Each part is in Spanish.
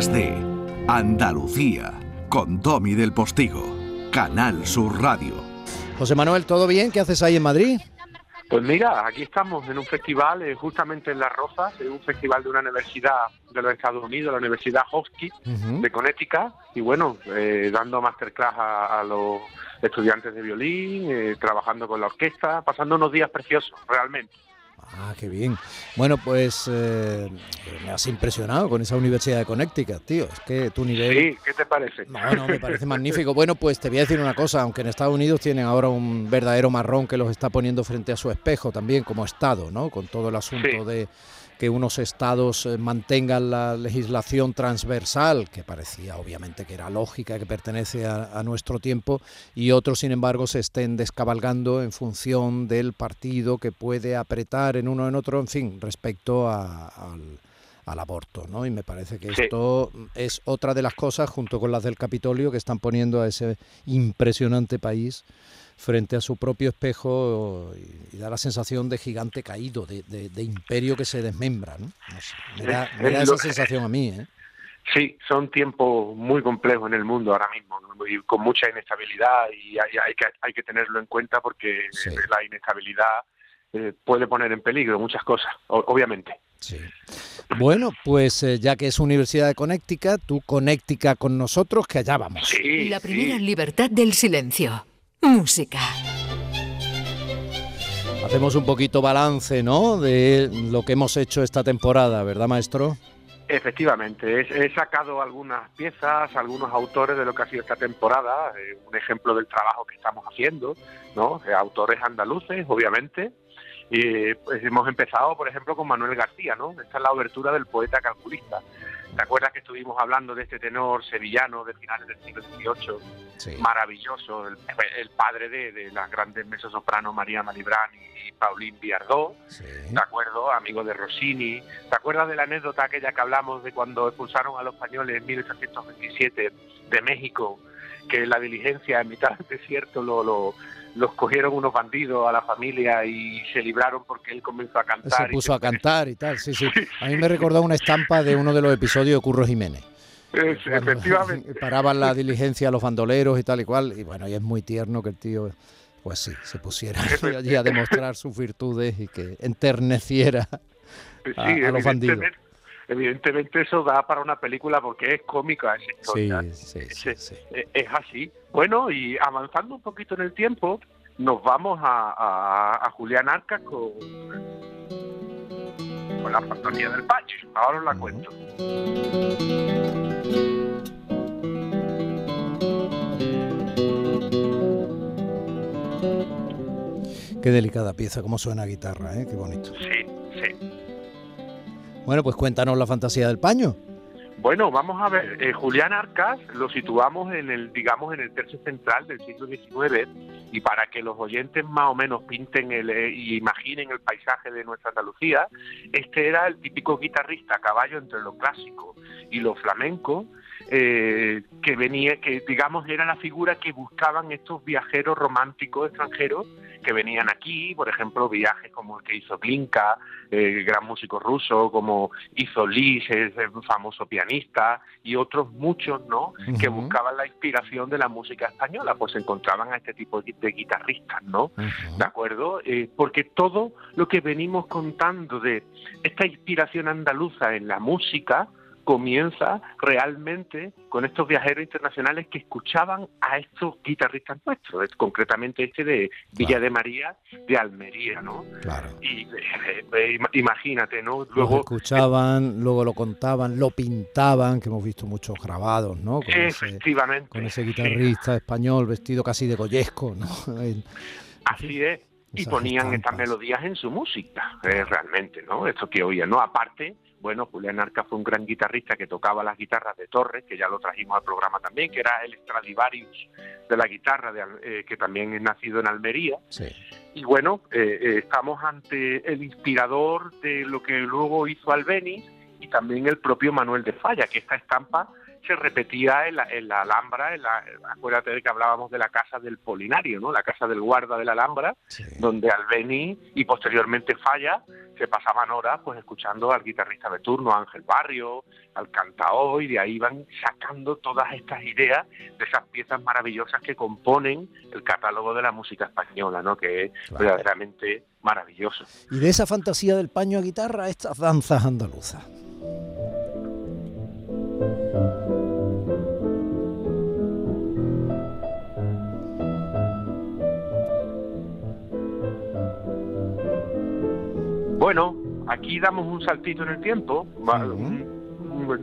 Días de Andalucía con Domi del Postigo, Canal Sur Radio. José Manuel, ¿todo bien? ¿Qué haces ahí en Madrid? Pues mira, aquí estamos en un festival eh, justamente en Las Rozas, en un festival de una universidad de los Estados Unidos, la Universidad Hofstra de Connecticut, y bueno, eh, dando masterclass a, los estudiantes de violín, eh, trabajando con la orquesta, pasando unos días preciosos, realmente. Ah, qué bien. Bueno, pues eh, me has impresionado con esa Universidad de Connecticut, tío. Es que tu nivel... Sí, ¿qué te parece? Bueno, me parece magnífico. Bueno, pues te voy a decir una cosa, aunque en Estados Unidos tienen ahora un verdadero marrón que los está poniendo frente a su espejo también como Estado, ¿no? Con todo el asunto de que unos estados eh, mantengan la legislación transversal, que parecía obviamente que era lógica, que pertenece a, nuestro tiempo, y otros, sin embargo, se estén descabalgando en función del partido que puede apretar en uno en otro, en fin, respecto al, aborto, ¿no? Y me parece que esto es otra de las cosas, junto con las del Capitolio, que están poniendo a ese impresionante país frente a su propio espejo y, da la sensación de gigante caído, de, imperio que se desmembra. ¿no? me da, esa sensación a mí. ¿eh? Sí, son tiempos muy complejos en el mundo ahora mismo, y con mucha inestabilidad y hay, que, hay que tenerlo en cuenta porque la inestabilidad eh, puede poner en peligro muchas cosas, obviamente. Sí. Bueno, pues eh, ya que es Universidad de Connecticut, tú Connecticut con nosotros, que allá vamos. Sí, la primera libertad del silencio. Música. Hacemos un poquito balance, ¿no? De lo que hemos hecho esta temporada, ¿verdad, maestro? Efectivamente, he, sacado algunas piezas, algunos autores de lo que ha sido esta temporada, eh, un ejemplo del trabajo que estamos haciendo, ¿no? Eh, autores andaluces, obviamente. Y pues, hemos empezado, por ejemplo, con Manuel García, ¿no? Esta es la obertura del poeta calculista. ¿Te acuerdas que estuvimos hablando de este tenor sevillano de finales del siglo XVIII? Maravilloso, el, padre de, las grandes mezzosopranos María Malibran y, y Paulín Biardó, ¿de acuerdo? Amigo de Rossini. ¿Te acuerdas de la anécdota aquella que hablamos de cuando expulsaron a los españoles en 1827 de México? Que la diligencia en mitad del desierto lo, lo los cogieron unos bandidos a la familia y se libraron porque él comenzó a cantar. Se puso a cantar y tal, sí, sí. A mí me recordó una estampa de uno de los episodios de Curro Jiménez. efectivamente. Paraban la diligencia a los bandoleros y tal y cual. Y bueno, y es muy tierno que el tío, pues sí, se pusiera allí a demostrar sus virtudes y que enterneciera a, los bandidos evidentemente eso da para una película porque es cómica esa historia. Sí, sí, sí, es, así. Bueno, y avanzando un poquito en el tiempo, nos vamos a, a, Julián Arcas con, con la fantasía del Pacho. Ahora os la cuento. Qué delicada pieza, cómo suena guitarra, ¿eh? qué bonito. Sí. Bueno, pues cuéntanos la fantasía del paño. Bueno, vamos a ver, eh, Julián Arcas lo situamos en el, digamos, en el tercio central del siglo XIX y para que los oyentes más o menos pinten el, eh, y imaginen el paisaje de nuestra Andalucía, este era el típico guitarrista a caballo entre lo clásico y lo flamenco, eh, que venía, que digamos era la figura que buscaban estos viajeros románticos extranjeros que venían aquí, por ejemplo, viajes como el que hizo Glinka, el gran músico ruso, como hizo Lis, el famoso pianista, y otros muchos, ¿no? Que buscaban la inspiración de la música española, pues encontraban a este tipo de, guitarristas, ¿no? ¿De acuerdo? Eh, porque todo lo que venimos contando de esta inspiración andaluza en la música, comienza realmente con estos viajeros internacionales que escuchaban a estos guitarristas nuestros, concretamente este de Villa de María de Almería, ¿no? Claro. Y eh, eh, imagínate, ¿no? Luego lo escuchaban, luego lo contaban, lo pintaban, que hemos visto muchos grabados, ¿no? Con efectivamente. con ese guitarrista español vestido casi de goyesco, ¿no? Así es. Y ponían estas melodías en su música, eh, realmente, ¿no? Esto que oían, ¿no? Aparte, bueno, Julián Arca fue un gran guitarrista que tocaba las guitarras de Torres, que ya lo trajimos al programa también, que era el Stradivarius de la guitarra, de, eh, que también es nacido en Almería. Y bueno, eh, eh, estamos ante el inspirador de lo que luego hizo Albeniz y también el propio Manuel de Falla, que esta estampa se repetía en la, en la Alhambra, en la, acuérdate de que hablábamos de la casa del Polinario, ¿no? La casa del guarda de la Alhambra, donde Albeni y posteriormente Falla se pasaban horas pues escuchando al guitarrista de turno, Ángel Barrio, al cantaor, y de ahí van sacando todas estas ideas de esas piezas maravillosas que componen el catálogo de la música española, ¿no? Que es verdaderamente maravilloso. Y de esa fantasía del paño a guitarra, estas danzas andaluzas. Bueno, aquí damos un saltito en el tiempo.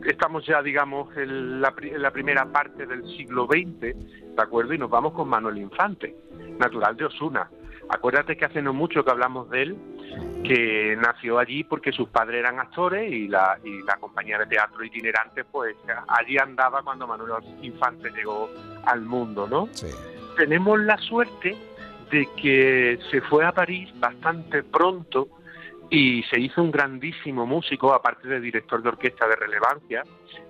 Estamos ya, digamos, en la, primera parte del siglo XX, ¿de acuerdo? Y nos vamos con Manuel Infante, natural de Osuna. Acuérdate que hace no mucho que hablamos de él, que nació allí porque sus padres eran actores y la, y la compañía de teatro itinerante, pues allí andaba cuando Manuel Infante llegó al mundo, ¿no? Tenemos la suerte de que se fue a París bastante pronto y se hizo un grandísimo músico, aparte de director de orquesta de relevancia,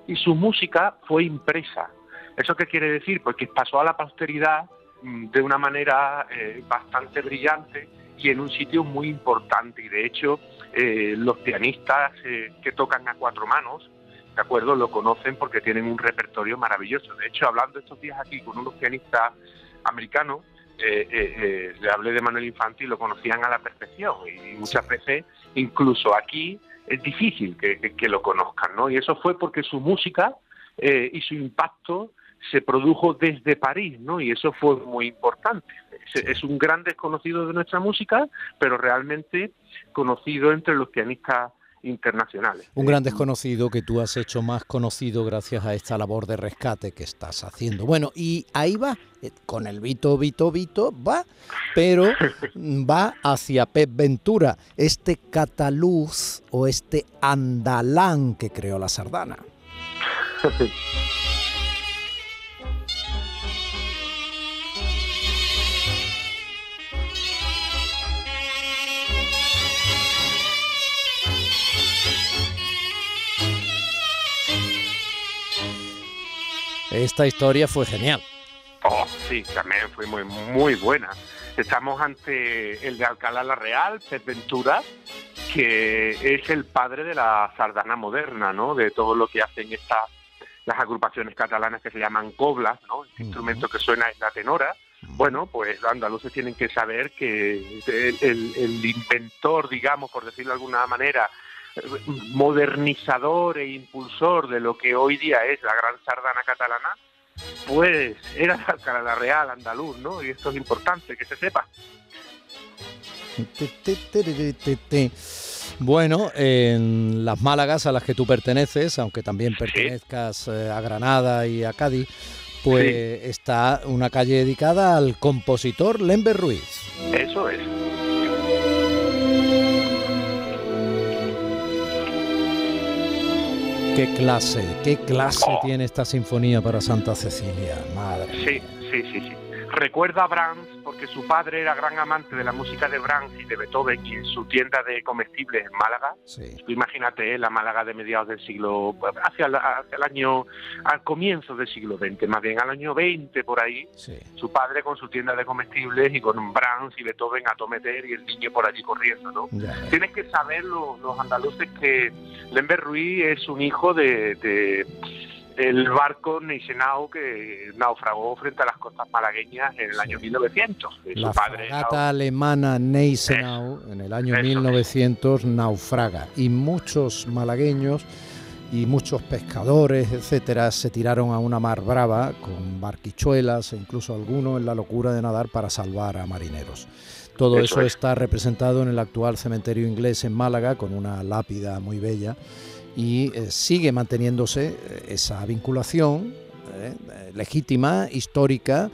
y su música fue impresa. ¿Eso qué quiere decir? Pues que pasó a la posteridad mm, de una manera eh, bastante brillante y en un sitio muy importante. Y de hecho, eh, los pianistas eh, que tocan a cuatro manos, ¿de acuerdo? Lo conocen porque tienen un repertorio maravilloso. De hecho, hablando estos días aquí con unos pianistas americanos, eh, eh, eh, le hablé de Manuel Infante y lo conocían a la perfección y muchas veces incluso aquí es difícil que, lo conozcan, ¿no? Y eso fue porque su música y su impacto se produjo desde París, ¿no? Y eso fue muy importante. es, un gran desconocido de nuestra música, pero realmente conocido entre los pianistas internacionales. Un gran desconocido que tú has hecho más conocido gracias a esta labor de rescate que estás haciendo. Bueno, y ahí va, eh, con el Vito, Vito, Vito, va, pero va hacia Pep Ventura, este cataluz o este andalán que creó la sardana. Esta historia fue genial. Oh, sí, también fue muy, muy buena. Estamos ante el de Alcalá la Real, Pep Ventura, que es el padre de la sardana moderna, ¿no? De todo lo que hacen estas las agrupaciones catalanas que se llaman coblas, ¿no? El instrumento que suena es la tenora. Bueno, pues los andaluces tienen que saber que el inventor, digamos, por decirlo de alguna manera, modernizador e impulsor de lo que hoy día es la gran sardana catalana, pues era la Real andaluz, ¿no? Y esto es importante que se sepa. Bueno, en las Málagas a las que tú perteneces, aunque también pertenezcas eh, a Granada y a Cádiz, pues está una calle dedicada al compositor Lember Ruiz. Eso es. Qué clase, qué clase oh. tiene esta sinfonía para Santa Cecilia, madre. Sí, sí, sí, sí recuerda a Brahms porque su padre era gran amante de la música de Brahms y de Beethoven y en su tienda de comestibles en Málaga. Imagínate la Málaga de mediados del siglo, hacia, el año, al comienzo del siglo XX, más bien al año 20 por ahí, su padre con su tienda de comestibles y con Brahms y Beethoven a tometer y el niño por allí corriendo, ¿no? Tienes que saber los, andaluces que Lember Ruiz es un hijo de el barco Neisenau que naufragó frente a las costas malagueñas en el año 1900. La fragata alemana Neisenau en el año 1900 naufraga y muchos malagueños y muchos pescadores, etcétera, se tiraron a una mar brava con barquichuelas e incluso algunos en la locura de nadar para salvar a marineros. Todo eso está representado en el actual cementerio inglés en Málaga con una lápida muy bella y eh, sigue manteniéndose eh, esa vinculación eh, legítima, histórica,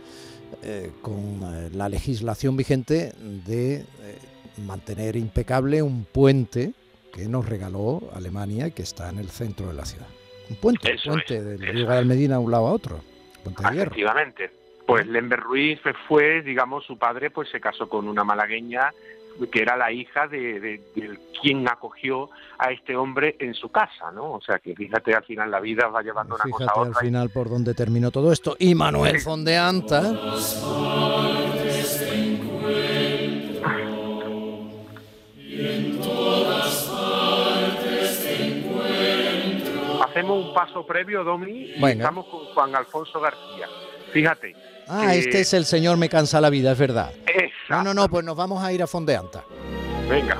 con la legislación vigente de mantener impecable un puente que nos regaló Alemania y que está en el centro de la ciudad. Un puente, un puente de río de Medina a un lado a otro. Puente de Efectivamente. Pues Lember Ruiz fue, digamos, su padre pues se casó con una malagueña que era la hija de, quien acogió a este hombre en su casa, ¿no? O sea que fíjate, al final la vida va llevando una cosa a otra. al final por dónde terminó todo esto. Y Manuel Fondeanta. Hacemos un paso previo, Domi, y estamos con Juan Alfonso García. Fíjate, Ah, este es el señor Me cansa la vida, es verdad. No, no, no, pues nos vamos a ir a Fondeanta. Venga.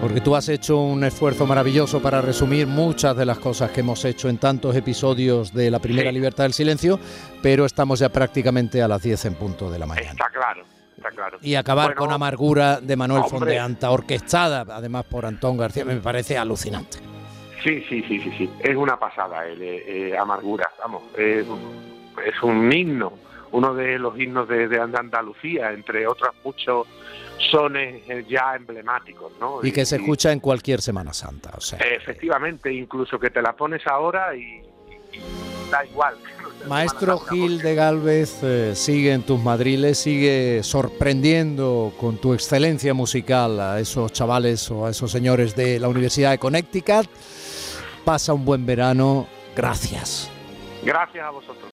Porque tú has hecho un esfuerzo maravilloso para resumir muchas de las cosas que hemos hecho en tantos episodios de la primera Libertad del Silencio, pero estamos ya prácticamente a las 10 en punto de la mañana. Está claro, está claro. Y acabar con Amargura de Manuel Fondeanta, orquestada además por Antón García, me parece alucinante. Sí, sí, sí, sí, sí. Es una pasada el eh, eh, Amargura, vamos es un himno, uno de los himnos de, de Andalucía, entre otros muchos sones eh, ya emblemáticos, ¿no? Y que se escucha en cualquier Semana Santa, o sea. Efectivamente, incluso que te la pones ahora y, da igual. Maestro Gil de Galvez, eh, sigue en tus madriles, sigue sorprendiendo con tu excelencia musical a esos chavales o a esos señores de la Universidad de Connecticut. Pasa un buen verano. Gracias. Gracias a vosotros.